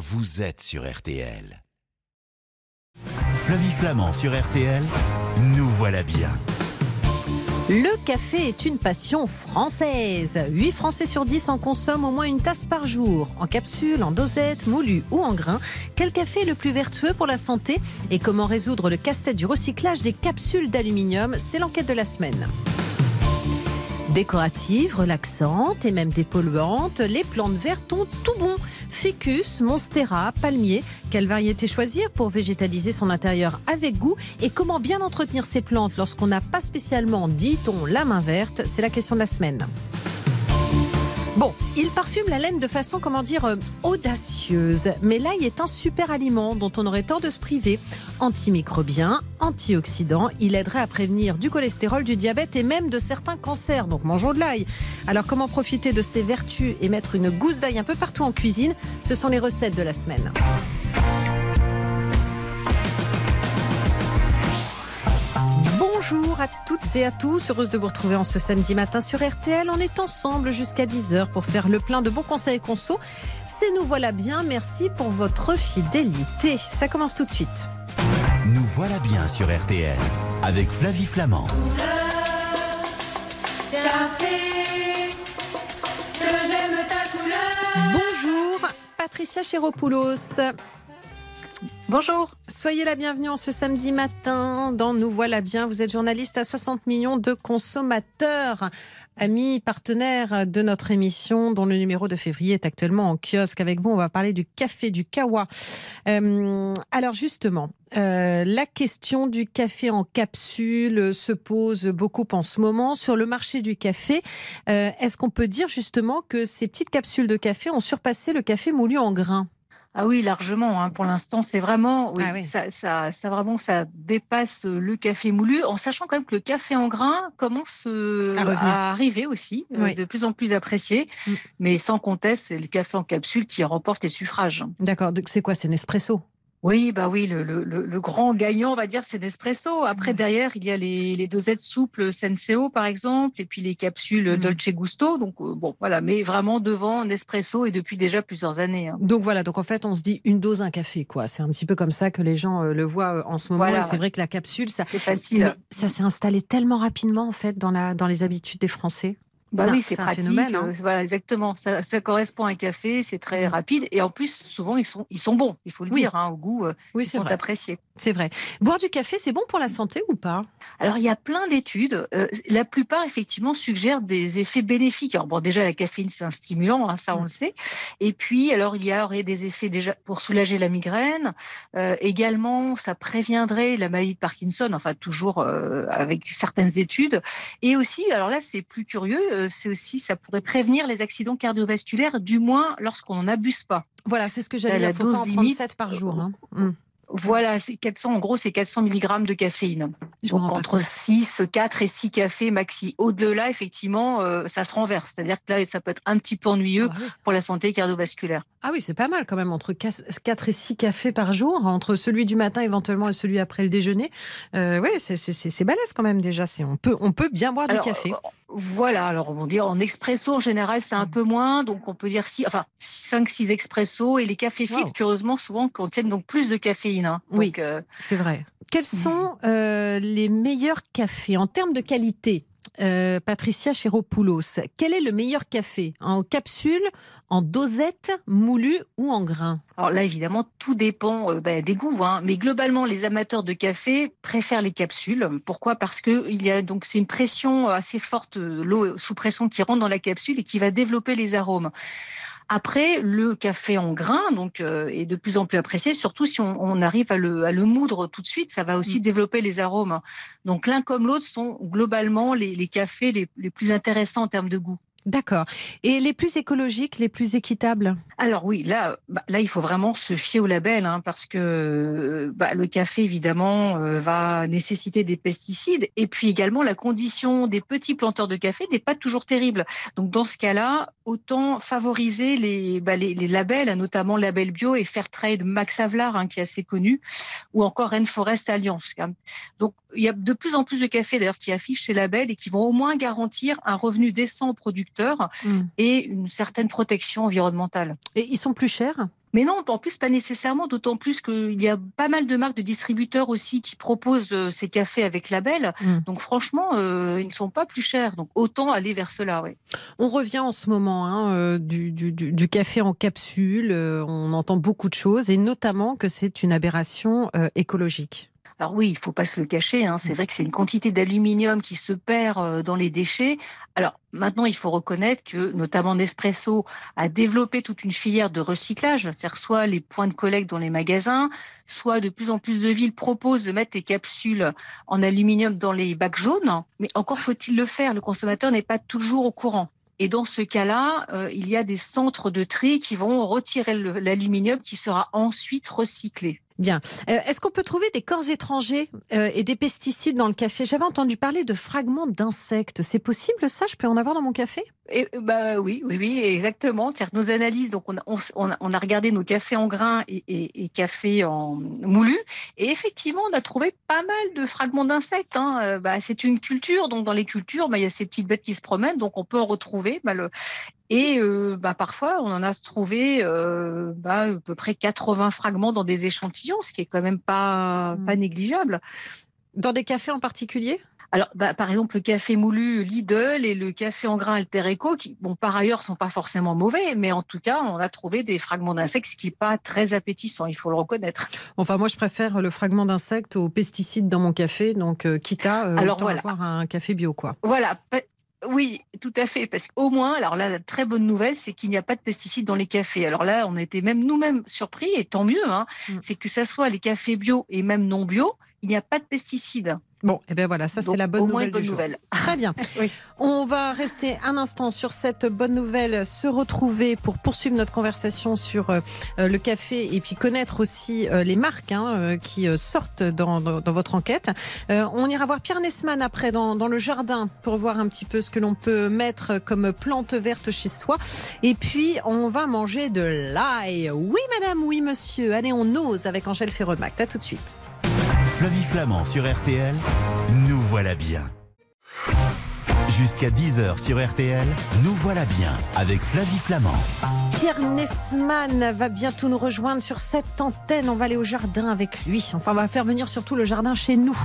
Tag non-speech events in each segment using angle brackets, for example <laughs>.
vous êtes sur RTL. Flavie Flamand sur RTL, nous voilà bien. Le café est une passion française. 8 Français sur 10 en consomment au moins une tasse par jour, en capsule, en dosette, moulu ou en grain. Quel café est le plus vertueux pour la santé et comment résoudre le casse-tête du recyclage des capsules d'aluminium? C'est l'enquête de la semaine. Décoratives, relaxantes et même dépolluantes, les plantes vertes ont tout bon. Ficus, Monstera, Palmier. Quelle variété choisir pour végétaliser son intérieur avec goût? Et comment bien entretenir ces plantes lorsqu'on n'a pas spécialement, dit-on, la main verte? C'est la question de la semaine. Bon, il parfume la laine de façon, comment dire, euh, audacieuse. Mais l'ail est un super aliment dont on aurait tort de se priver. Antimicrobien, antioxydant, il aiderait à prévenir du cholestérol, du diabète et même de certains cancers. Donc mangeons de l'ail. Alors comment profiter de ses vertus et mettre une gousse d'ail un peu partout en cuisine? Ce sont les recettes de la semaine. Et à tous, heureuse de vous retrouver en ce samedi matin sur RTL. On est ensemble jusqu'à 10h pour faire le plein de bons conseils et conso. C'est nous voilà bien, merci pour votre fidélité. Ça commence tout de suite. Nous voilà bien sur RTL avec Flavie Flamand. Bonjour Patricia Chéropoulos. Bonjour. Soyez la bienvenue en ce samedi matin dans Nous voilà bien. Vous êtes journaliste à 60 millions de consommateurs, amis, partenaires de notre émission dont le numéro de février est actuellement en kiosque. Avec vous, on va parler du café du Kawa. Euh, alors justement, euh, la question du café en capsule se pose beaucoup en ce moment sur le marché du café. Euh, Est-ce qu'on peut dire justement que ces petites capsules de café ont surpassé le café moulu en grains? Ah oui, largement. hein. Pour l'instant, c'est vraiment, oui, Ah oui. Ça, ça, ça vraiment, ça dépasse le café moulu, en sachant quand même que le café en grain commence euh, À arriver aussi, euh, de plus en plus apprécié. Mm. Mais sans conteste, c'est le café en capsule qui remporte les suffrages. D'accord, donc c'est quoi? C'est Nespresso? Oui, bah oui, le, le, le- grand gagnant, on va dire, c'est Nespresso. Après, Ouais. derrière, il y a les, les dosettes souples Senseo, par exemple, et puis les capsules Mhm. Dolce Gusto. Donc, euh, bon, voilà, mais vraiment devant Nespresso et depuis déjà plusieurs années. hein. Donc voilà, donc en fait, on se dit une dose, un café, quoi. C'est un petit peu comme ça que les gens euh, le voient euh, en ce moment. Voilà. C'est vrai que la capsule, ça, C'est facile. mais ça s'est installé tellement rapidement, en fait, dans, la, dans les habitudes des Français. Bah oui, c'est pratique. phénomène, hein. euh, Voilà, exactement. Ça, ça correspond à un café, c'est très Mm. rapide. Et en plus, souvent, ils sont, ils sont bons, il faut le Oui. dire, hein, au goût, euh, Oui, ils c'est sont vrai. appréciés. C'est vrai. Boire du café, c'est bon pour la santé ou pas? Alors, il y a plein d'études. euh, la plupart, effectivement, suggèrent des effets bénéfiques. Alors, bon, déjà, la caféine, c'est un stimulant, hein, ça, on le sait. Et puis, alors, il y aurait des effets déjà pour soulager la migraine. Euh, également, ça préviendrait la maladie de Parkinson, enfin, toujours euh, avec certaines études. Et aussi, alors là, c'est plus curieux, c'est aussi, ça pourrait prévenir les accidents cardiovasculaires, du moins lorsqu'on n'en abuse pas. Voilà, c'est ce que j'allais La- dire. la Il faut pas en prendre limite, 7 par jour. hein. Mm. Voilà, c'est 400, en gros, c'est 400 mg de caféine. Je Donc entre compte. 6, 4 et 6 cafés maxi. Au-delà, effectivement, euh, ça se renverse. C'est-à-dire que là, ça peut être un petit peu ennuyeux Ah oui. pour la santé cardiovasculaire. Ah oui, c'est pas mal quand même, entre 4 et 6 cafés par jour, entre celui du matin éventuellement et celui après le déjeuner. Euh, oui, c'est- c'est c'est- c'est balèze quand même déjà. On peut, on peut bien boire Alors, du café. euh, Voilà, alors on va dire en expresso en général c'est un Mm. peu moins, donc on peut dire six, enfin 5-6 expresso et les cafés Wow. curieusement souvent contiennent donc plus de caféine. Hein. Oui. Euh, C'est vrai. Quels sont euh, les meilleurs cafés? En termes de qualité Euh, Patricia Chéropoulos, quel est le meilleur café? En capsule, en dosette, moulu ou en grain? Alors là, évidemment, tout dépend euh, ben, des goûts, hein. mais globalement, les amateurs de café préfèrent les capsules. Pourquoi? Parce que il y a donc c'est une pression assez forte, l'eau sous pression qui rentre dans la capsule et qui va développer les arômes. Après, le café en grain donc euh, est de plus en plus apprécié, surtout si on, on arrive à le, à le moudre tout de suite, ça va aussi Mm. développer les arômes. Donc l'un comme l'autre sont globalement les, les cafés les, les plus intéressants en termes de goût. D'accord. Et les plus écologiques, les plus équitables? Alors oui, là, bah, là, il faut vraiment se fier au label, hein, parce que euh, bah, le café, évidemment, euh, va nécessiter des pesticides, et puis également la condition des petits planteurs de café n'est pas toujours terrible. Donc dans ce cas-là, autant favoriser les, bah, labels, notamment Label Bio et Fairtrade Max Havelaar, hein, qui est assez connu, ou encore Rainforest Alliance. Donc il y a de plus en plus de cafés d'ailleurs qui affichent ces labels et qui vont au moins garantir un revenu décent aux producteurs Mm. et une certaine protection environnementale. Et ils sont plus chers? Mais non, en plus, pas nécessairement, d'autant plus qu'il y a pas mal de marques de distributeurs aussi qui proposent euh, ces cafés avec label. Mm. Donc franchement, euh, ils ne sont pas plus chers. Donc autant aller vers cela. Oui. On revient en ce moment hein, euh, du, du, café en capsule. on entend beaucoup de choses et notamment que c'est une aberration écologique. Alors oui, il faut pas se le cacher. Hein. C'est mm. vrai que c'est une quantité d'aluminium qui se perd euh, dans les déchets. Alors maintenant, il faut reconnaître que notamment Nespresso a développé toute une filière de recyclage, c'est-à-dire soit les points de collecte dans les magasins, soit de plus en plus de villes proposent de mettre des capsules en aluminium dans les bacs jaunes. Mais encore faut-il le faire. Le consommateur n'est pas toujours au courant. Et dans ce cas-là, euh, il y a des centres de tri qui vont retirer l'aluminium qui sera ensuite recyclé. Bien. Euh, est-ce qu'on peut trouver des corps étrangers euh, et des pesticides dans le café? J'avais entendu parler de fragments d'insectes. C'est possible ça? Je peux en avoir dans mon café? Et, bah, oui, oui, oui, exactement. Nos analyses, donc on a, on, a, regardé nos cafés en grains et, et, cafés en moulu. Et effectivement, on a trouvé pas mal de fragments d'insectes. Hein. Euh, bah, c'est une culture. Donc dans les cultures, bah, il y a ces petites bêtes qui se promènent. Donc on peut en retrouver. Et euh, bah, parfois, on en a trouvé euh, bah, à peu près 80 fragments dans des échantillons, ce qui est quand même pas, pas mmh. négligeable. Dans des cafés en particulier? Alors, bah, par exemple, le café moulu Lidl et le café en grain Alter Eco, qui, bon, par ailleurs, sont pas forcément mauvais, mais en tout cas, on a trouvé des fragments d'insectes, ce qui n'est pas très appétissant, il faut le reconnaître. Enfin, moi, je préfère le fragment d'insectes aux pesticides dans mon café, donc euh, quitte à euh, Alors, avoir un café bio, quoi. Voilà, oui, tout à fait. Parce qu'au moins, alors là, la très bonne nouvelle, c'est qu'il n'y a pas de pesticides dans les cafés. Alors là, on été même nous-mêmes surpris, et tant mieux, hein, mm. c'est que ça soit les cafés bio et même non bio, il n'y a pas de pesticides. Bon, et eh bien voilà, ça c'est la bonne nouvelle. Bonne nouvelle. <laughs> Très bien. <laughs> On va rester un instant sur cette bonne nouvelle, se retrouver pour poursuivre notre conversation sur euh, le café et puis connaître aussi euh, les marques hein, euh, qui sortent dans, votre enquête. on ira voir Pierre Nesman après dans, dans, le jardin pour voir un petit peu ce que l'on peut mettre comme plante verte chez soi. Et puis on va manger de l'ail. Oui madame, oui monsieur. Allez, on ose avec Angèle Ferromac. À tout de suite. Flavie Flamand sur RTL, nous voilà bien. Jusqu'à 10h sur RTL, nous voilà bien avec Flavie Flamand. Pierre Nesman va bientôt nous rejoindre sur cette antenne. On va aller au jardin avec lui. Enfin, on va faire venir surtout le jardin chez nous.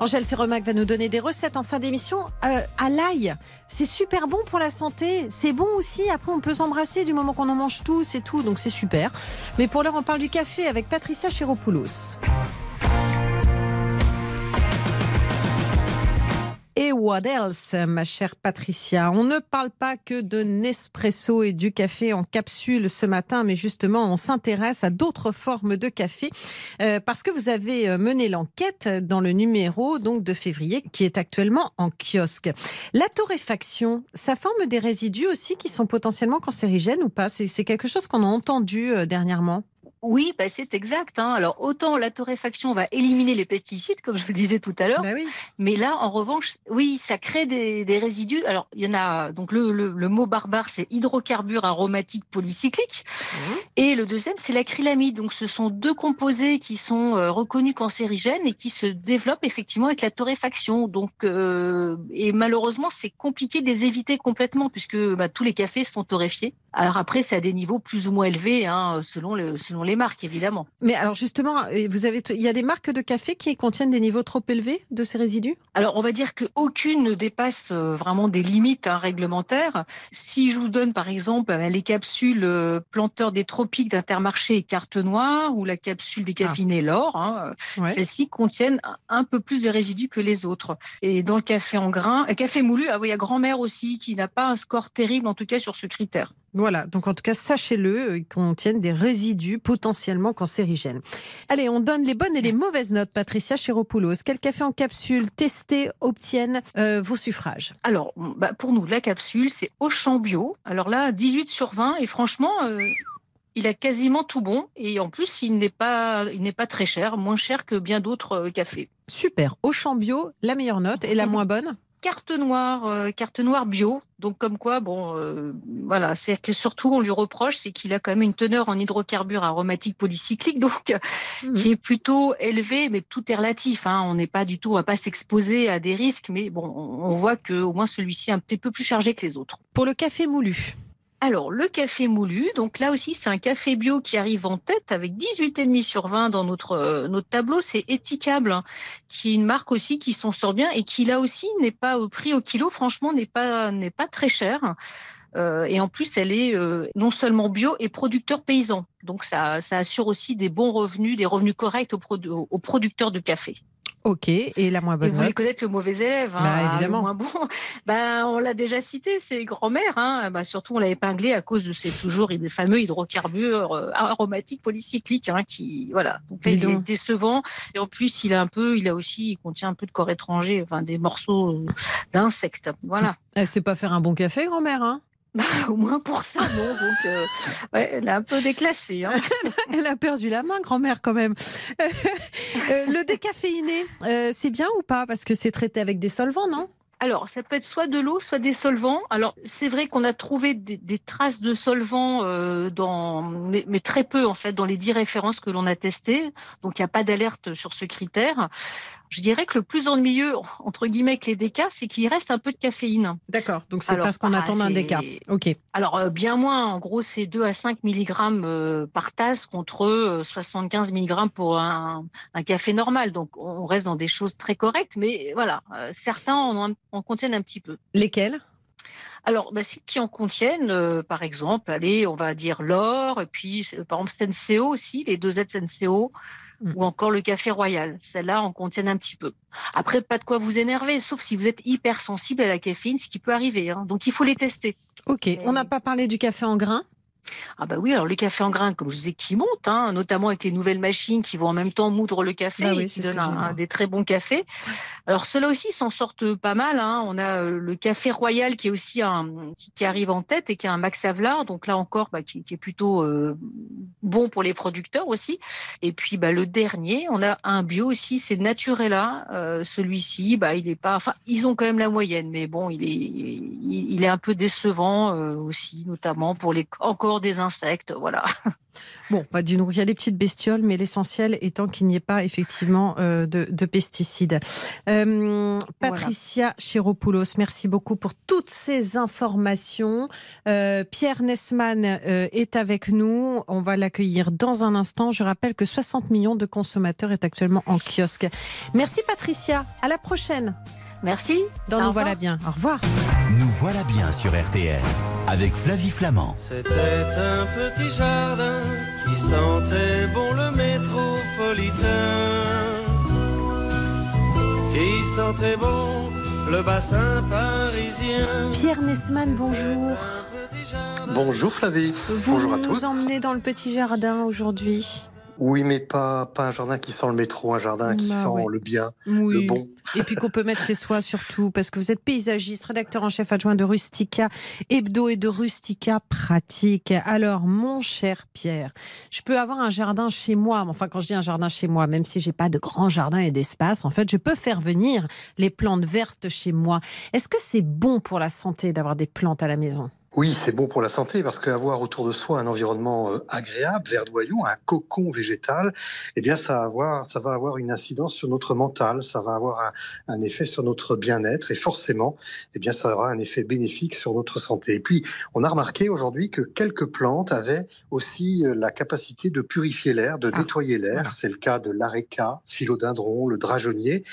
Angèle Ferremac va nous donner des recettes en fin d'émission. Euh, à l'ail, c'est super bon pour la santé. C'est bon aussi. Après, on peut s'embrasser du moment qu'on en mange tous et tout. Donc, c'est super. Mais pour l'heure, on parle du café avec Patricia Chéropoulos. Et what else, ma chère Patricia? On ne parle pas que de Nespresso et du café en capsule ce matin, mais justement, on s'intéresse à d'autres formes de café euh, parce que vous avez euh, mené l'enquête dans le numéro donc de février qui est actuellement en kiosque. La torréfaction, ça forme des résidus aussi qui sont potentiellement cancérigènes ou pas? C'est quelque chose qu'on a entendu euh, dernièrement oui, bah c'est exact. Hein. Alors autant la torréfaction va éliminer les pesticides, comme je le disais tout à l'heure, bah mais là, en revanche, oui, ça crée des, résidus. Alors il y en a donc le, le, mot barbare, c'est hydrocarbures aromatiques polycycliques, mmh. et le deuxième, c'est l'acrylamide. Donc ce sont deux composés qui sont euh, reconnus cancérigènes et qui se développent effectivement avec la torréfaction. Donc euh, et malheureusement, c'est compliqué de les éviter complètement puisque bah, tous les cafés sont torréfiés. Alors après, c'est à des niveaux plus ou moins élevés hein, selon le selon les marques, évidemment. Mais alors justement, euh, vous avez, il y a des marques de café qui contiennent des niveaux trop élevés de ces résidus? Alors on va dire qu'aucune ne dépasse euh, vraiment des limites hein, réglementaires. Si je vous donne par exemple euh, les capsules planteurs des tropiques d'Intermarché et carte noire ou la capsule des caféinés ah. l'or, hein, celles-ci contiennent un peu plus de résidus que les autres. Et dans le café en grains, café moulu, ah oui, il y a grand-mère aussi qui n'a pas un score terrible en tout cas sur ce critère. Voilà, donc en tout cas, sachez-le, ils contiennent des résidus potentiellement cancérigènes. Allez, on donne les bonnes et les mauvaises notes, Patricia Chéropoulos. Quel café en capsule testé obtiennent euh, vos suffrages Alors, bah, pour nous, la capsule, c'est Auchan Bio. Alors là, 18 sur 20, et franchement... Euh, il a quasiment tout bon et en plus il n'est pas il n'est pas très cher, moins cher que bien d'autres euh, cafés. Super. Auchan bio, la meilleure note et la moins bonne carte noire, euh, carte noire bio. Donc comme quoi, bon, euh, voilà, c'est que surtout on lui reproche, c'est qu'il a quand même une teneur en hydrocarbures aromatiques polycycliques, <laughs> donc mhm. qui est plutôt élevée, mais tout est relatif. Hein. On n'est pas du tout, on va pas s'exposer à des risques, mais bon, on voit que au moins celui-ci est un petit peu plus chargé que les autres. Pour le café moulu. Alors, le café moulu, donc là aussi, c'est un café bio qui arrive en tête avec 18,5 sur 20 dans notre, euh, notre tableau. C'est Éticable, hein, qui est une marque aussi qui s'en sort bien et qui là aussi n'est pas au prix au kilo, franchement, n'est pas, très cher. Euh, et en plus, elle est euh, non seulement bio et producteur paysan. Donc, ça, assure aussi des bons revenus, des revenus corrects aux producteurs de café. Ok, et la moins bonne Vous voulez connaître le mauvais élève, hein, bah, évidemment. le moins bon. <laughs> Ben, on l'a déjà cité, c'est grand-mère. Hein. Ben, surtout, on l'a épinglé à cause de ces toujours des fameux hydrocarbures euh, aromatiques polycycliques, hein, qui voilà. Donc il est décevant. Et en plus, il a un peu, il a aussi, il contient un peu de corps étranger, enfin des morceaux euh, d'insectes. Voilà. Elle sait pas faire un bon café, grand-mère, hein bah, <laughs> au moins pour ça, non. Donc, euh, ouais, elle a un peu déclassé. Hein. <laughs> elle a perdu la main, grand-mère, quand même. <laughs> Euh, le décaféiné, euh, c'est bien ou pas? Parce que c'est traité avec des solvants, non? Alors, ça peut être soit de l'eau, soit des solvants. Alors, c'est vrai qu'on a trouvé des, traces de solvants, dans, mais, mais, très peu en fait, dans les dix références que l'on a testées. Donc, il n'y a pas d'alerte sur ce critère. Je dirais que le plus ennuyeux, <laughs> entre guillemets, avec les décas, c'est qu'il reste un peu de caféine. D'accord, donc c'est parce qu'on attend un déca. Ok. Alors, euh, bien moins, en gros, c'est 2 à 5 mg euh, par tasse contre 75 euh, mg pour un, café normal. Donc, on reste dans des choses très correctes, mais voilà, certains en, en contiennent un petit peu. Lesquels? Alors, bah, ceux qui en contiennent, par exemple, allez, on va dire l'or, et puis par exemple Senseo aussi, les deux Z Senseo, Ou encore le café royal. Celles-là en contiennent un petit peu. Après, pas de quoi vous énerver, sauf si vous êtes hypersensible à la caféine, ce qui peut arriver. Hein. Donc, il faut les tester. Ok, on n'a pas parlé du café en grains ah bah oui, alors les cafés en grains, comme je disais, qui montent, hein, notamment avec les nouvelles machines qui vont en même temps moudre le café bah et qui donnent un, des très bons cafés. Alors ceux-là aussi s'en sortent pas mal. Hein. On a euh, le café royal qui est aussi un qui, arrive en tête et qui a un Max Havelaar, donc là encore bah, qui, est plutôt euh, bon pour les producteurs aussi. Et puis bah, le dernier, on a un bio aussi, c'est Naturella. Euh, celui-ci, bah il est pas, enfin ils ont quand même la moyenne, mais bon il est il, est un peu décevant aussi, notamment pour les encore des insectes, voilà. <laughs> Bon, bah, du il y a des petites bestioles, mais l'essentiel étant qu'il n'y ait pas effectivement euh, de, pesticides. Euh, Patricia Chiropoulos, merci beaucoup pour toutes ces informations. Euh, Pierre Nessman est avec nous. On va l'accueillir dans un instant. Je rappelle que 60 millions de consommateurs est actuellement en kiosque. Merci Patricia. À la prochaine. Merci. Dans Nous voilà bien. Au revoir. Nous voilà bien sur RTL avec Flavie Flamand. C'était un petit jardin qui sentait bon le métropolitain. Qui sentait bon le bassin parisien. Pierre Nesman, bonjour. Bonjour Flavie. Vous bonjour à tous. Vous emmenez dans le petit jardin aujourd'hui. Oui, mais pas, pas un jardin qui sent le métro, un jardin qui bah sent le bien, le bon. Et puis qu'on peut mettre chez soi surtout, parce que vous êtes paysagiste, rédacteur en chef adjoint de Rustica Hebdo et de Rustica Pratique. Alors, mon cher Pierre, je peux avoir un jardin chez moi. Enfin, quand je dis un jardin chez moi, même si j'ai pas de grand jardin et d'espace, en fait, je peux faire venir les plantes vertes chez moi. Est-ce que c'est bon pour la santé d'avoir des plantes à la maison? Oui, c'est bon pour la santé parce qu'avoir autour de soi un environnement euh, agréable, verdoyant, un cocon végétal, eh bien, ça va avoir, ça va avoir une incidence sur notre mental, ça va avoir un, effet sur notre bien-être et forcément, eh bien, ça aura un effet bénéfique sur notre santé. Et puis, on a remarqué aujourd'hui que quelques plantes avaient aussi euh, la capacité de purifier l'air, de ah, nettoyer l'air. C'est le cas de l'areca, philodendron, le dragonnier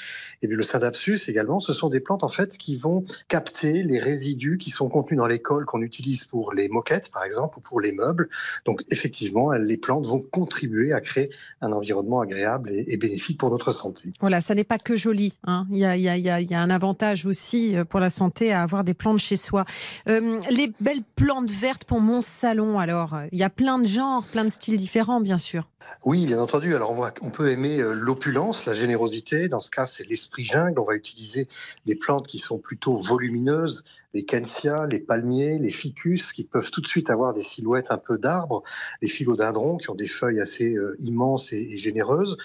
et puis le sadapsus également. Ce sont des plantes en fait qui vont capter les résidus qui sont contenus dans les cols qu'on utilise pour les moquettes, par exemple, ou pour les meubles. Donc, effectivement, les plantes vont contribuer à créer un environnement agréable et, bénéfique pour notre santé. Voilà, ça n'est pas que joli. Hein. Il, y a, y a, y a, un avantage aussi euh, pour la santé à avoir des plantes chez soi. Euh, les belles plantes vertes pour mon salon, alors, il y a plein de genres, plein de styles différents, bien sûr. Oui, bien entendu. Alors, on, on peut aimer euh, l'opulence, la générosité. Dans ce cas, c'est l'esprit jungle. On va utiliser des plantes qui sont plutôt volumineuses, les kensias, les palmiers, les ficus, qui peuvent tout de suite avoir des silhouettes un peu d'arbres, les philodendrons, qui ont des feuilles assez euh, immenses et, généreuses.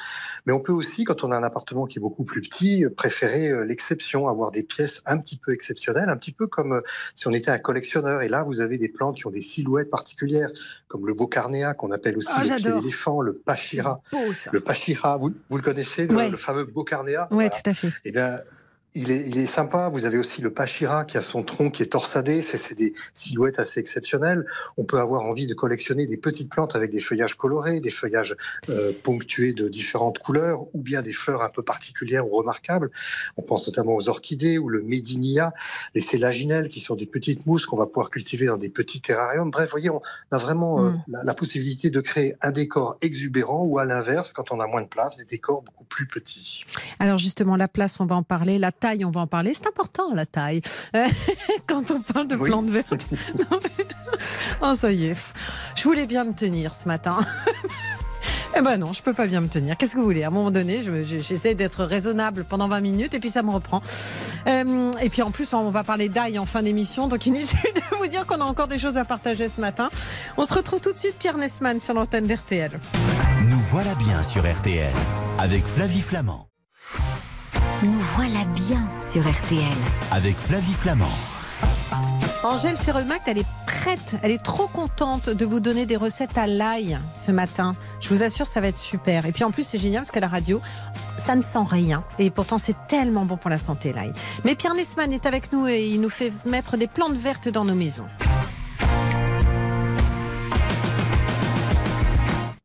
Mais on peut aussi, quand on a un appartement qui est beaucoup plus petit, préférer euh, l'exception, avoir des pièces un petit peu exceptionnelles, un petit peu comme si on était un collectionneur. Et là, vous avez des plantes qui ont des silhouettes particulières, comme le bocarnéa, qu'on appelle aussi oh, le le pachira. le pachira, vous, vous, le connaissez, le, fameux bocarnéa Oui, tout à fait. Eh bien, il est, il est sympa. Vous avez aussi le pachira qui a son tronc qui est torsadé. C'est des silhouettes assez exceptionnelles. On peut avoir envie de collectionner des petites plantes avec des feuillages colorés, des feuillages euh, ponctués de différentes couleurs, ou bien des fleurs un peu particulières ou remarquables. On pense notamment aux orchidées ou le médinia, les célaginelles qui sont des petites mousses qu'on va pouvoir cultiver dans des petits terrariums. Bref, voyez, on a vraiment euh, mm. la, la, possibilité de créer un décor exubérant ou à l'inverse, quand on a moins de place, des décors beaucoup plus petits. Alors justement, la place, on va en parler. La taille, on va en parler. C'est important, la taille. <laughs> Quand on parle de plantes vertes. <laughs> oh, ça y est. Je voulais bien me tenir ce matin. <laughs> Eh ben non, je peux pas bien me tenir. Qu'est-ce que vous voulez? À un moment donné, j'essaie d'être raisonnable pendant 20 minutes et puis ça me reprend. Euh, et puis en plus, on va parler d'ail en fin d'émission, donc inutile de vous dire qu'on a encore des choses à partager ce matin. On se retrouve tout de suite, Pierre Nesman, sur l'antenne d'RTL. Nous voilà bien sur RTL avec Flavie Flamand. Nous voilà bien sur RTL. Avec Flavie Flamand. Angèle Ferremact, elle est prête, elle est trop contente de vous donner des recettes à l'ail ce matin. Je vous assure, ça va être super. Et puis en plus, c'est génial parce qu'à la radio, ça ne sent rien. Et pourtant, c'est tellement bon pour la santé, l'ail. Mais Pierre Nesman est avec nous et il nous fait mettre des plantes vertes dans nos maisons.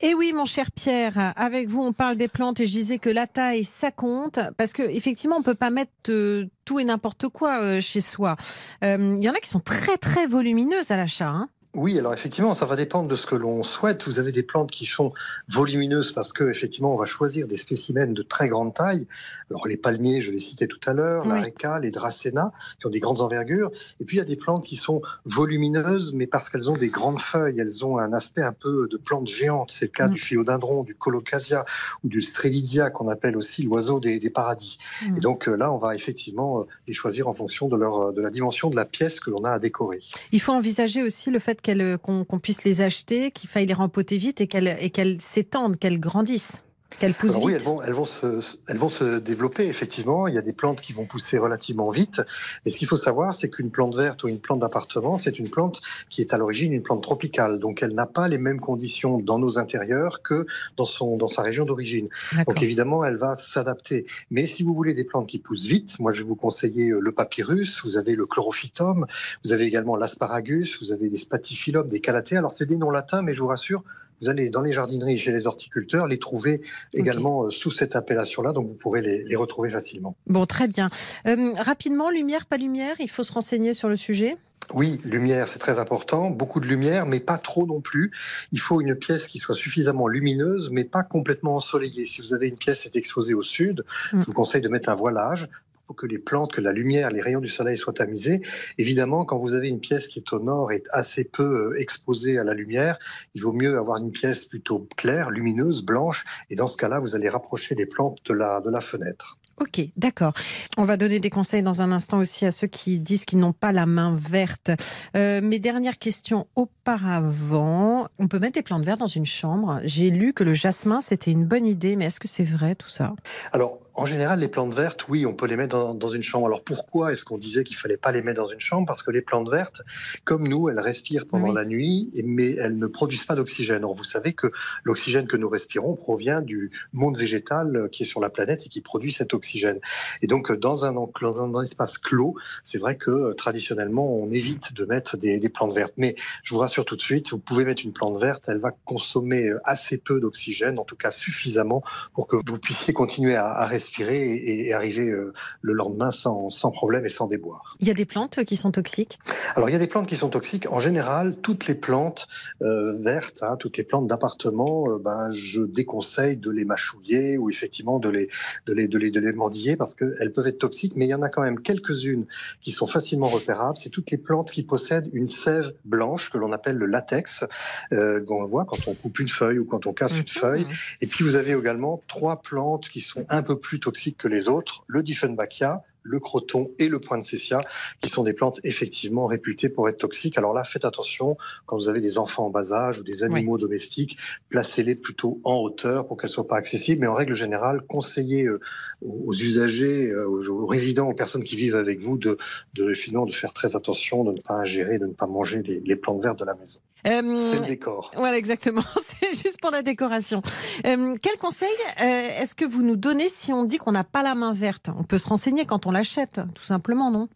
Et oui, mon cher Pierre, avec vous, on parle des plantes et je disais que la taille, ça compte parce que effectivement, on peut pas mettre euh, tout et n'importe quoi euh, chez soi. Euh, il y en a qui sont très très volumineuses à l'achat. Hein oui, alors effectivement, ça va dépendre de ce que l'on souhaite. Vous avez des plantes qui sont volumineuses parce que effectivement, on va choisir des spécimens de très grande taille. Alors les palmiers, je l'ai cité tout à l'heure, oui. l'areca, les dracénas, qui ont des grandes envergures. Et puis il y a des plantes qui sont volumineuses, mais parce qu'elles ont des grandes feuilles, elles ont un aspect un peu de plantes géantes. C'est le cas mm. du philodendron, du colocasia ou du strelitzia, qu'on appelle aussi l'oiseau des, des, paradis. Mm. Et donc euh, là, on va effectivement euh, les choisir en fonction de leur euh, de la dimension de la pièce que l'on a à décorer. Il faut envisager aussi le fait qu'on qu puisse les acheter, qu'il faille les rempoter vite et qu'elles qu s'étendent, qu'elles grandissent. Qu'elles poussent Alors, vite. Oui, elles vont, elles, vont se, elles vont se développer, effectivement. Il y a des plantes qui vont pousser relativement vite. Mais ce qu'il faut savoir, c'est qu'une plante verte ou une plante d'appartement, c'est une plante qui est à l'origine une plante tropicale. Donc, elle n'a pas les mêmes conditions dans nos intérieurs que dans, son, dans sa région d'origine. Donc, évidemment, elle va s'adapter. Mais si vous voulez des plantes qui poussent vite, moi, je vais vous conseiller le papyrus, vous avez le chlorophytum, vous avez également l'asparagus, vous avez des spatifilum, des calathées. Alors, c'est des noms latins, mais je vous rassure, vous allez dans les jardineries chez les horticulteurs les trouver également okay. sous cette appellation-là, donc vous pourrez les, les, retrouver facilement. Bon, très bien. Euh, rapidement, lumière, pas lumière, il faut se renseigner sur le sujet? Oui, lumière, c'est très important. Beaucoup de lumière, mais pas trop non plus. Il faut une pièce qui soit suffisamment lumineuse, mais pas complètement ensoleillée. Si vous avez une pièce qui est exposée au sud, mm. je vous conseille de mettre un voilage pour que les plantes, que la lumière, les rayons du soleil soient tamisés. Évidemment, quand vous avez une pièce qui est au nord et assez peu euh, exposée à la lumière, il vaut mieux avoir une pièce plutôt claire, lumineuse, blanche. Et dans ce cas-là, vous allez rapprocher les plantes de la, de la fenêtre. Ok, d'accord. On va donner des conseils dans un instant aussi à ceux qui disent qu'ils n'ont pas la main verte. Euh, mes dernières questions auparavant. On peut mettre des plantes vertes dans une chambre. J'ai lu que le jasmin, c'était une bonne idée, mais est-ce que c'est vrai tout ça? Alors, en général, les plantes vertes, oui, on peut les mettre dans, dans une chambre. Alors pourquoi est-ce qu'on disait qu'il fallait pas les mettre dans une chambre? Parce que les plantes vertes, comme nous, elles respirent pendant oui. la nuit, mais elles ne produisent pas d'oxygène. Or, vous savez que l'oxygène que nous respirons provient du monde végétal qui est sur la planète et qui produit cet oxygène. Et donc, dans un, dans un espace clos, c'est vrai que traditionnellement, on évite de mettre des, des plantes vertes. Mais je vous rassure tout de suite, vous pouvez mettre une plante verte, elle va consommer assez peu d'oxygène, en tout cas suffisamment pour que vous puissiez continuer à, à respirer respirer et, et arriver euh, le lendemain sans, sans, problème et sans déboire. Il y a des plantes qui sont toxiques? Alors il y a des plantes qui sont toxiques. En général, toutes les plantes euh, vertes, hein, toutes les plantes d'appartement, euh, ben, je déconseille de les mâchouiller ou effectivement de les, de les, de les, de les mordiller parce qu'elles peuvent être toxiques, mais il y en a quand même quelques-unes qui sont facilement repérables. C'est toutes les plantes qui possèdent une sève blanche que l'on appelle le latex, euh, qu'on voit quand on coupe une feuille ou quand on casse mmh. une feuille. Et puis vous avez également trois plantes qui sont un peu plus toxiques que les autres, le Dieffenbachia, le croton et le poinsettia, qui sont des plantes effectivement réputées pour être toxiques. Alors là, faites attention quand vous avez des enfants en bas âge ou des animaux oui. domestiques, placez-les plutôt en hauteur pour qu'elles soient pas accessibles. Mais en règle générale, conseillez euh, aux usagers, euh, aux, résidents, aux personnes qui vivent avec vous de, de finalement de faire très attention, de ne pas ingérer, de ne pas manger les, les plantes vertes de la maison. Euh, c'est le décor. Voilà, exactement. <laughs> C'est juste pour la décoration. Euh, quel conseil euh, est-ce que vous nous donnez si on dit qu'on n'a pas la main verte? On peut se renseigner quand on l'a l'achète, tout simplement, non?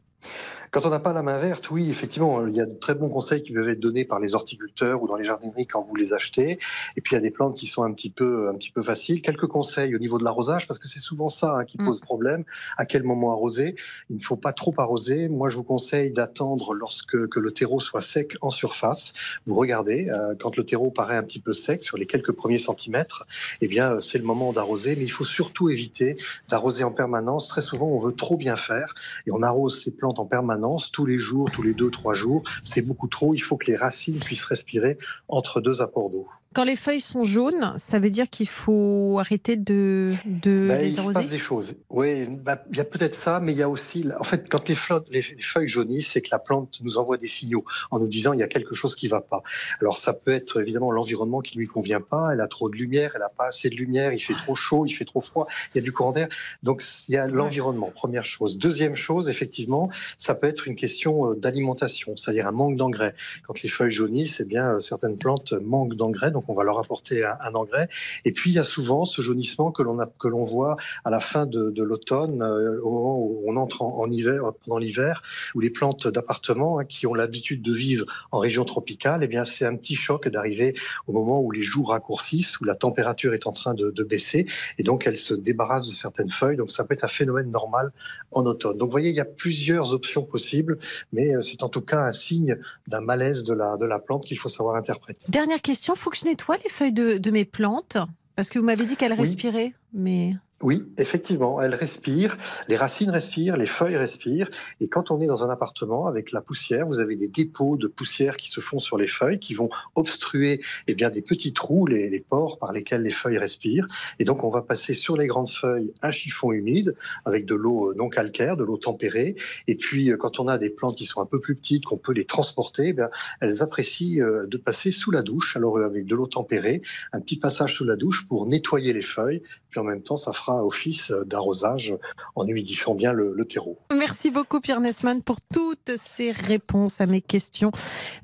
Quand on n'a pas la main verte, oui, effectivement, il y a de très bons conseils qui peuvent être donnés par les horticulteurs ou dans les jardineries quand vous les achetez. Et puis il y a des plantes qui sont un petit peu, un petit peu faciles. Quelques conseils au niveau de l'arrosage, parce que c'est souvent ça hein, qui mm. pose problème. À quel moment arroser? Il ne faut pas trop arroser. Moi, je vous conseille d'attendre lorsque que le terreau soit sec en surface. Vous regardez, euh, quand le terreau paraît un petit peu sec sur les quelques premiers centimètres, eh bien, c'est le moment d'arroser. Mais il faut surtout éviter d'arroser en permanence. Très souvent, on veut trop bien faire et on arrose ces plantes en permanence tous les jours, tous les deux, trois jours. C'est beaucoup trop. Il faut que les racines puissent respirer entre deux apports d'eau. Quand les feuilles sont jaunes, ça veut dire qu'il faut arrêter de, de bah, les arroser? Il se passe des choses. Oui, bah, il y a peut-être ça, mais il y a aussi... En fait, quand les, les feuilles jaunissent, c'est que la plante nous envoie des signaux en nous disant il y a quelque chose qui ne va pas. Alors ça peut être évidemment l'environnement qui ne lui convient pas, elle a trop de lumière, elle n'a pas assez de lumière, il fait trop chaud, il fait trop froid, il y a du courant d'air. Donc il y a l'environnement, première chose. Deuxième chose, effectivement, ça peut être une question euh, d'alimentation, c'est-à-dire un manque d'engrais. Quand les feuilles jaunissent, eh bien, euh, certaines plantes manquent d'engrais, donc on va leur apporter un, engrais. Et puis il y a souvent ce jaunissement que l'on que l'on voit à la fin de, l'automne, euh, au moment où on entre en, hiver, pendant l'hiver, où les plantes d'appartement hein, qui ont l'habitude de vivre en région tropicale, eh bien c'est un petit choc d'arriver au moment où les jours raccourcissent, où la température est en train de, baisser, et donc elles se débarrassent de certaines feuilles. Donc ça peut être un phénomène normal en automne. Donc vous voyez, il y a plusieurs options possibles, mais euh, c'est en tout cas un signe d'un malaise de la, de la plante qu'il faut savoir interpréter. Dernière question, faut que je nettoie les feuilles de, mes plantes? Parce que vous m'avez dit qu'elles respiraient, mais... Oui, effectivement, elle respire, les racines respirent, les feuilles respirent. Et quand on est dans un appartement avec la poussière, vous avez des dépôts de poussière qui se font sur les feuilles, qui vont obstruer eh bien, des petits trous, les, pores par lesquels les feuilles respirent. Et donc, on va passer sur les grandes feuilles un chiffon humide avec de l'eau euh, non calcaire, de l'eau tempérée. Et puis, euh, quand on a des plantes qui sont un peu plus petites, qu'on peut les transporter, eh elles apprécient euh, de passer sous la douche, alors avec de l'eau tempérée, un petit passage sous la douche pour nettoyer les feuilles. Puis en même temps, ça fera office d'arrosage en humidifiant bien le, terreau. Merci beaucoup Pierre Nesman pour toutes ces réponses à mes questions.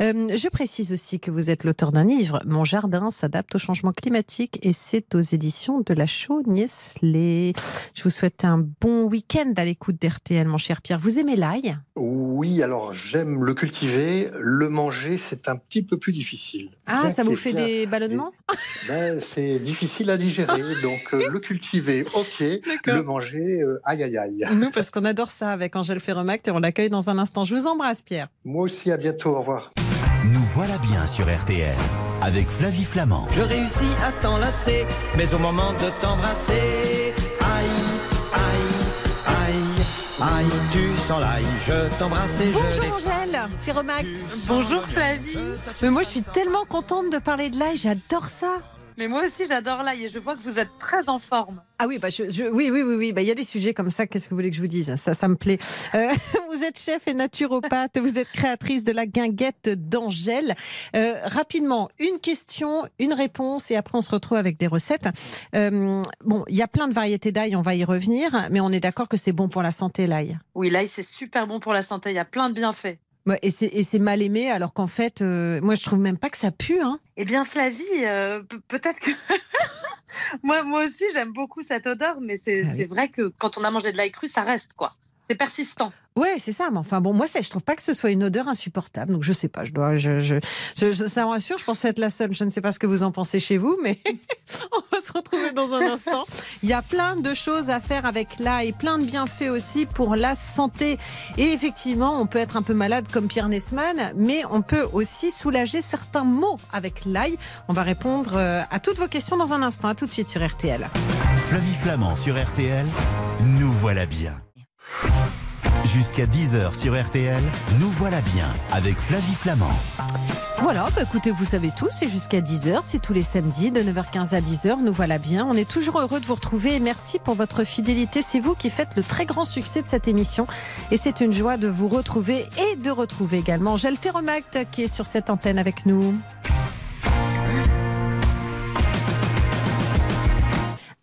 Euh, je précise aussi que vous êtes l'auteur d'un livre, Mon jardin s'adapte au changement climatique et c'est aux éditions de la Chaux Niesley. Je vous souhaite un bon week-end à l'écoute d'RTL, mon cher Pierre. Vous aimez l'ail? Oui, alors j'aime le cultiver. Le manger, c'est un petit peu plus difficile. Ah, ça vous fait des ballonnements? Ben, C'est difficile à digérer, donc euh, le cultiver, ok. Le manger, euh, aïe aïe aïe. Nous, parce qu'on adore ça avec Angèle Ferromact et on l'accueille dans un instant. Je vous embrasse, Pierre. Moi aussi, à bientôt. Au revoir. Nous voilà bien sur RTL avec Flavie Flamand. Je réussis à t'enlacer, mais au moment de t'embrasser, aïe, aïe, aïe. Aïe, tu sens l'ail, je t'embrasse et je Bonjour Angèle, Ferromact. Bonjour Flavie. Mais moi je suis tellement contente de parler de l'ail, j'adore ça. Mais moi aussi, j'adore l'ail et je vois que vous êtes très en forme. Ah oui, bah je, oui, oui, oui, oui. Bah, il y a des sujets comme ça. Qu'est-ce que vous voulez que je vous dise? Ça, ça me plaît. Euh, <laughs> vous êtes chef et naturopathe. vous êtes créatrice de la guinguette d'Angèle. Euh, rapidement, une question, une réponse, et après on se retrouve avec des recettes. Euh, bon, il y a plein de variétés d'ail. On va y revenir, mais on est d'accord que c'est bon pour la santé l'ail. Oui, l'ail c'est super bon pour la santé. Il y a plein de bienfaits. Et c'est mal aimé, alors qu'en fait, euh, moi, je trouve même pas que ça pue. Hein. Eh bien, Flavie, euh, peut-être que. <laughs> moi, moi aussi, j'aime beaucoup cette odeur, mais c'est ah vrai que quand on a mangé de l'ail cru, ça reste, quoi. C'est persistant. Ouais, c'est ça. Mais enfin bon, moi, je trouve pas que ce soit une odeur insupportable. Donc je sais pas. Je dois, je, je, je ça me rassure. Je pense être la seule. Je ne sais pas ce que vous en pensez chez vous, mais <laughs> on va se retrouver dans un instant. Il y a plein de choses à faire avec l'ail, plein de bienfaits aussi pour la santé. Et effectivement, on peut être un peu malade comme Pierre Nesman, mais on peut aussi soulager certains maux avec l'ail. On va répondre euh, à toutes vos questions dans un instant. À tout de suite sur RTL. Flavie Flamand sur RTL. Nous voilà bien. Jusqu'à 10h sur RTL, nous voilà bien avec Flavie Flamand. Voilà, bah écoutez, vous savez tout, c'est jusqu'à 10h, c'est tous les samedis de 9h15 à 10h, nous voilà bien. On est toujours heureux de vous retrouver et merci pour votre fidélité. C'est vous qui faites le très grand succès de cette émission et c'est une joie de vous retrouver et de retrouver également Angèle Ferromact qui est sur cette antenne avec nous.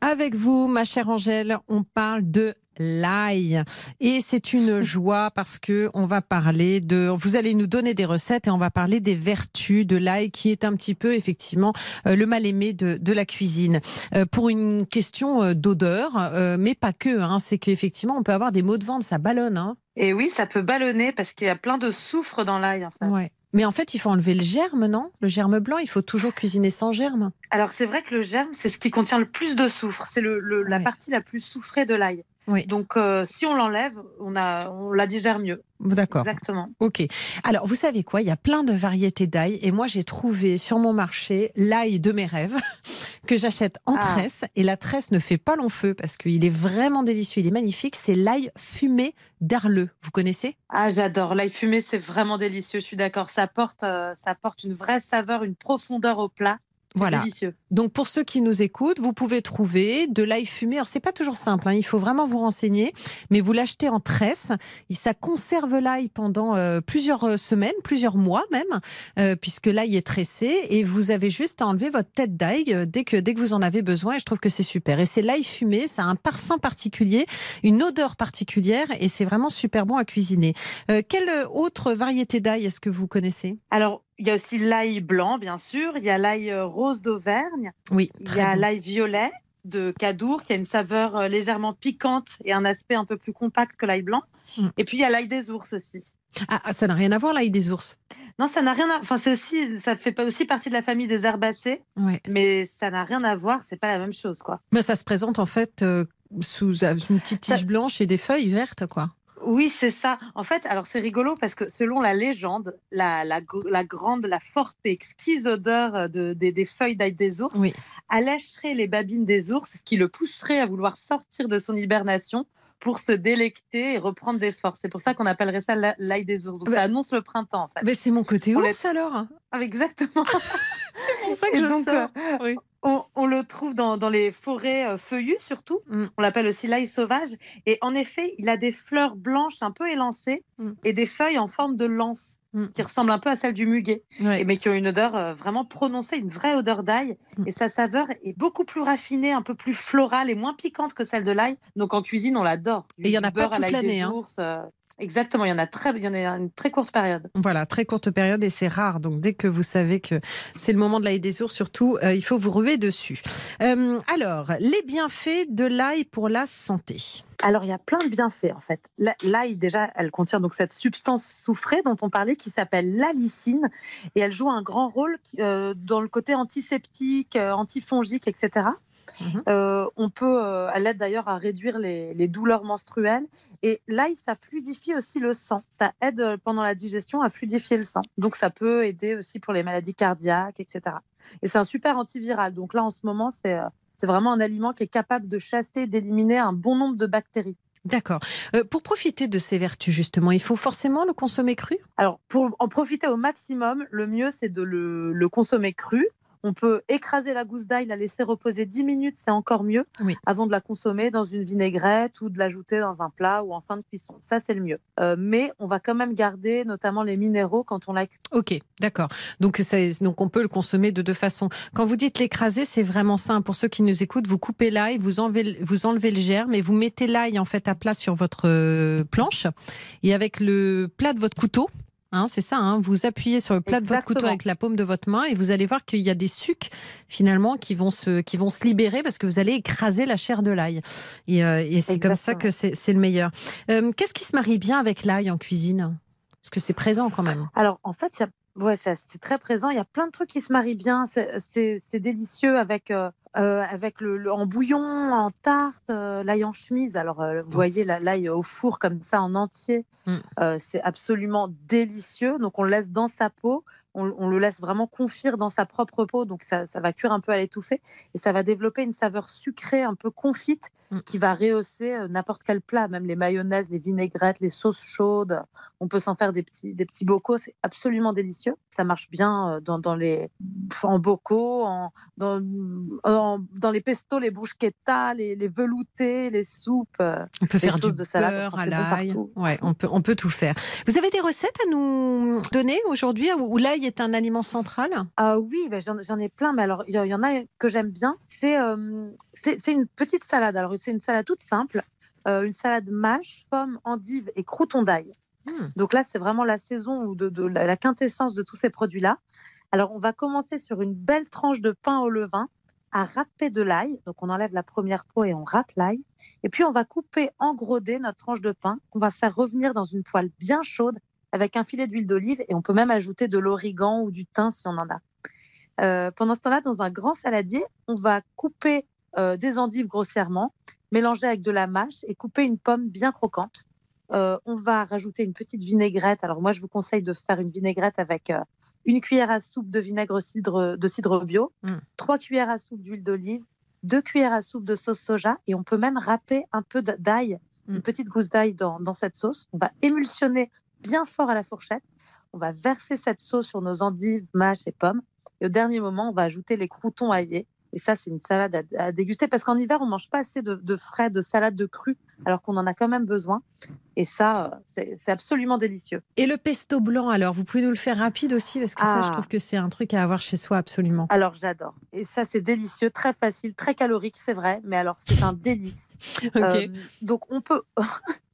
Avec vous, ma chère Angèle, on parle de l'ail. Et c'est une joie parce que on va parler de, vous allez nous donner des recettes et on va parler des vertus de l'ail qui est un petit peu effectivement euh, le mal aimé de, de la cuisine. Euh, pour une question euh, d'odeur, mais pas que, hein, c'est qu'effectivement on peut avoir des maux de ventre, ça ballonne. Hein. Et oui, ça peut ballonner parce qu'il y a plein de soufre dans l'ail. En fait. Ouais. Mais en fait, il faut enlever le germe, non? Le germe blanc, il faut toujours cuisiner sans germe. Alors c'est vrai que le germe, c'est ce qui contient le plus de soufre. C'est le, le, la partie la plus soufrée de l'ail. Oui. Donc euh, si on l'enlève, on, a, on la digère mieux. D'accord. Exactement. Ok. Alors, vous savez quoi? Il y a plein de variétés d'ail et moi, j'ai trouvé sur mon marché l'ail de mes rêves <laughs> que j'achète en Ah. tresse. Et la tresse ne fait pas long feu parce qu'il est vraiment délicieux, il est magnifique. C'est l'ail fumé d'Arleux. Vous connaissez? Ah, j'adore. L'ail fumé, c'est vraiment délicieux. Je suis d'accord. Ça apporte, euh, ça apporte une vraie saveur, une profondeur au plat. Voilà. Délicieux. Donc, pour ceux qui nous écoutent, vous pouvez trouver de l'ail fumé. Alors, c'est pas toujours simple. hein, il faut vraiment vous renseigner, mais vous l'achetez en tresse. Et ça conserve l'ail pendant euh, plusieurs euh, semaines, plusieurs mois même, euh, puisque l'ail est tressé. Et vous avez juste à enlever votre tête d'ail dès que dès que vous en avez besoin. Et je trouve que c'est super. Et c'est l'ail fumé. Ça a un parfum particulier, une odeur particulière, et c'est vraiment super bon à cuisiner. Euh, quelle autre variété d'ail est-ce que vous connaissez? Alors, il y a aussi l'ail blanc, bien sûr. Il y a l'ail euh, rose d'Auvergne. Oui, Il y a bon. l'ail violet de Cadour, qui a une saveur euh, légèrement piquante et un aspect un peu plus compact que l'ail blanc. Mm. Et puis il y a l'ail des ours aussi. Ah, ah, ça n'a rien à voir l'ail des ours? Non, ça n'a rien à. Enfin, c'est aussi, ça fait aussi partie de la famille des herbacées, Ouais. mais ça n'a rien à voir. C'est pas la même chose, quoi. Mais ça se présente en fait euh, sous une petite tige Ça- blanche et des feuilles vertes, quoi. Oui, c'est ça. En fait, alors c'est rigolo parce que selon la légende, la, la, gr- la grande, la forte et exquise odeur euh, de, des, des feuilles d'ail des ours Oui. allècherait les babines des ours, ce qui le pousserait à vouloir sortir de son hibernation pour se délecter et reprendre des forces. C'est pour ça qu'on appellerait ça la- l'ail des ours. Donc Bah- ça annonce le printemps, en fait. Mais c'est mon côté On ours alors. Ah, Exactement. <laughs> C'est pour ça que Et je donc, sors. euh, Oui. On, le trouve dans, dans les forêts euh, feuillues surtout. Mm. On l'appelle aussi l'ail sauvage. Et en effet, il a des fleurs blanches un peu élancées Mm. et des feuilles en forme de lance Mm. qui ressemblent un peu à celles du muguet, Ouais. mais qui ont une odeur euh, vraiment prononcée, une vraie odeur d'ail. Et sa saveur est beaucoup plus raffinée, un peu plus florale et moins piquante que celle de l'ail. Donc en cuisine, on l'adore. Et il y en a pas toute l'année, hein. euh, Exactement, il y en a très, il y en a une très courte période. Voilà, très courte période et c'est rare. Donc dès que vous savez que c'est le moment de l'ail des ours, surtout, euh, il faut vous ruer dessus. Euh, alors, les bienfaits de l'ail pour la santé. Alors, il y a plein de bienfaits en fait. La- L'ail, déjà, elle contient donc cette substance soufrée dont on parlait qui s'appelle l'alicine et elle joue un grand rôle euh, dans le côté antiseptique, euh, antifongique, etc. Mhm. Euh, on peut, euh, elle aide d'ailleurs à réduire les, les douleurs menstruelles. Et l'ail, ça fluidifie aussi le sang. Ça aide euh, pendant la digestion à fluidifier le sang. Donc, ça peut aider aussi pour les maladies cardiaques, etc. Et c'est un super antiviral. Donc là, en ce moment, c'est euh, c'est vraiment un aliment qui est capable de chasser et d'éliminer un bon nombre de bactéries. D'accord. Euh, pour profiter de ces vertus, justement, il faut forcément le consommer cru? Alors, pour en profiter au maximum, le mieux, c'est de le, le consommer cru. On peut écraser la gousse d'ail, la laisser reposer 10 minutes, c'est encore mieux, Oui. avant de la consommer dans une vinaigrette ou de l'ajouter dans un plat ou en fin de cuisson. Ça, c'est le mieux. Euh, mais on va quand même garder notamment les minéraux quand on la cuit. Ok, d'accord. Donc, donc on peut le consommer de deux façons. Quand vous dites l'écraser, c'est vraiment simple. Pour ceux qui nous écoutent, vous coupez l'ail, vous enlevez, vous enlevez le germe et vous mettez l'ail en fait à plat sur votre euh, planche et avec le plat de votre couteau. Hein, c'est ça, hein, vous appuyez sur le plat de votre couteau avec la paume de votre main et vous allez voir qu'il y a des sucs finalement qui vont se, qui vont se libérer parce que vous allez écraser la chair de l'ail. Et, euh, et c'est comme ça que c'est le meilleur. Euh, Qu'est-ce qui se marie bien avec l'ail en cuisine? Parce que c'est présent quand même. Alors, en fait, ouais, c'est très présent. Il y a plein de trucs qui se marient bien. C'est- C'est c'est délicieux avec, euh, euh, avec le, le- en bouillon, en tarte, euh, l'ail en chemise. Alors, euh, vous voyez la- l'ail au four comme ça en entier. Mm. Euh, c'est absolument délicieux. Donc, on le laisse dans sa peau. On, on le laisse vraiment confire dans sa propre peau. Donc, ça, ça va cuire un peu à l'étouffée. Et ça va développer une saveur sucrée, un peu confite, Mm. qui va rehausser euh, n'importe quel plat, même les mayonnaises, les vinaigrettes, les sauces chaudes. On peut s'en faire des petits, des petits bocaux, c'est absolument délicieux. Ça marche bien euh, dans, dans les, en bocaux, en, dans, en- dans les pestos, les bruschettas, les, les veloutés, les soupes. euh. On peut faire du de salade, beurre à bon l'ail. Ouais, on peut, on peut tout faire. Vous avez des recettes à nous donner aujourd'hui où où l'ail est un aliment central? Ah oui, ben, j'en ai plein, mais alors il y, en a que j'aime bien. C'est euh, c'est une petite salade. Alors c'est une salade toute simple, euh, une salade mâche, pommes, endives et croutons d'ail. Hmm. Donc là, c'est vraiment la saison ou de, de la, la quintessence de tous ces produits-là. Alors on va commencer sur une belle tranche de pain au levain à râper de l'ail. Donc on enlève la première peau et on râpe l'ail. Et puis on va couper en gros dés notre tranche de pain qu'on va faire revenir dans une poêle bien chaude avec un filet d'huile d'olive et on peut même ajouter de l'origan ou du thym si on en a. Euh, pendant ce temps-là, dans un grand saladier, on va couper euh, des endives grossièrement, mélanger avec de la mâche et couper une pomme bien croquante. Euh, on va rajouter une petite vinaigrette. Alors moi, je vous conseille de faire une vinaigrette avec une cuillère à soupe de vinaigre cidre, de cidre bio, Mm. trois cuillères à soupe d'huile d'olive, deux cuillères à soupe de sauce soja et on peut même râper un peu d'ail, Mm. une petite gousse d'ail dans, dans cette sauce. On va émulsionner bien fort à la fourchette. On va verser cette sauce sur nos endives, mâches et pommes. Et au dernier moment, on va ajouter les croutons aillés. Et ça, c'est une salade à, à déguster parce qu'en hiver, on mange pas assez de, de frais, de salade de cru, alors qu'on en a quand même besoin. Et ça, euh, c'est absolument délicieux. Et le pesto blanc, alors, vous pouvez nous le faire rapide aussi, parce que ça, je Ah. trouve que c'est un truc à avoir chez soi absolument. Alors, j'adore. Et ça, c'est délicieux, très facile, très calorique, c'est vrai, mais alors, c'est un délice. <laughs> Euh, donc, on peut. <laughs>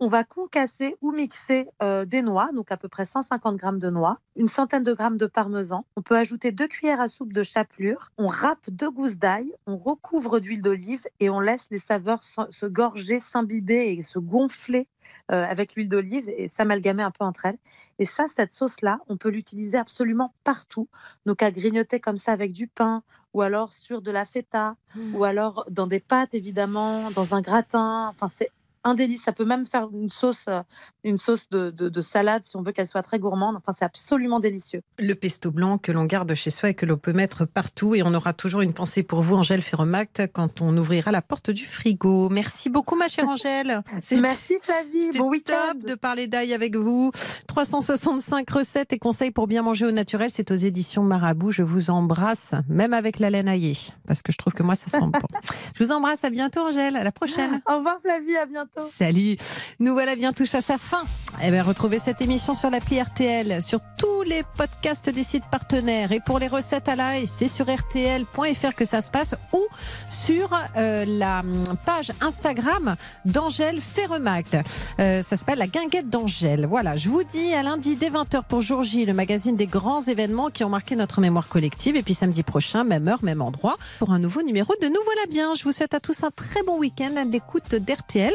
On va concasser ou mixer euh, des noix, donc à peu près 150 grammes de noix, une centaine de grammes de parmesan. On peut ajouter deux cuillères à soupe de chapelure. On râpe deux gousses d'ail, on recouvre d'huile d'olive et on laisse les saveurs se, se gorger, s'imbiber et se gonfler euh, avec l'huile d'olive et s'amalgamer un peu entre elles. Et ça, cette sauce-là, on peut l'utiliser absolument partout. Donc à grignoter comme ça avec du pain ou alors sur de la feta ou alors dans des pâtes évidemment, dans un gratin. Enfin, c'est un délice. Ça peut même faire une sauce, euh, une sauce de, de- de salade si on veut qu'elle soit très gourmande. Enfin, c'est absolument délicieux. Le pesto blanc que l'on garde chez soi et que l'on peut mettre partout. Et on aura toujours une pensée pour vous, Angèle Ferromact, quand on ouvrira la porte du frigo. Merci beaucoup, ma chère Angèle. <laughs> Merci Flavie. Bon week-end. top de parler d'ail avec vous. 365 recettes et conseils pour bien manger au naturel, c'est aux éditions Marabout. Je vous embrasse, même avec la laine aillée, parce que je trouve que moi, ça sent bon. <laughs> Je vous embrasse, à bientôt Angèle, à la prochaine. Au revoir Flavie, à bientôt. Salut, nous voilà bien touche à sa fin. Eh bien, retrouvez cette émission sur l'appli RTL, sur tous les podcasts des sites partenaires. Et pour les recettes à l'ail, c'est sur rtl.fr que ça se passe ou sur euh, la hum, page Instagram d'Angèle Ferremact. Euh, ça s'appelle la guinguette d'Angèle. Voilà, je vous dis à lundi dès 20h pour Jour J, le magazine des grands événements qui ont marqué notre mémoire collective. Et puis samedi prochain, même heure, même endroit, pour un nouveau numéro de Nous voilà bien. Je vous souhaite à tous un très bon week-end à l'écoute d'RTL.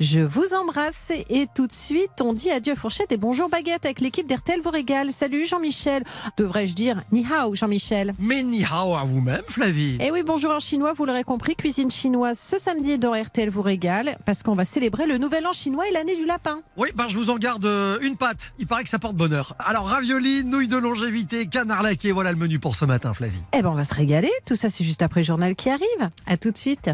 Je vous embrasse et tout de suite, on dit adieu fourchette et bonjour baguette avec l'équipe d'RTL vous régale. Jean-Michel. Devrais-je dire ni hao Jean-Michel Mais ni hao à vous-même, Flavie. et oui, bonjour en chinois, vous l'aurez compris, cuisine chinoise ce samedi dans RTL vous régale parce qu'on va célébrer le nouvel an chinois et l'année du lapin. Oui, ben je vous en garde euh, une pâte. Il paraît que ça porte bonheur. Alors, ravioli, nouilles de longévité, canard laqué, voilà le menu pour ce matin, Flavie. Eh ben on va se régaler, tout ça c'est juste après le journal qui arrive. À tout de suite.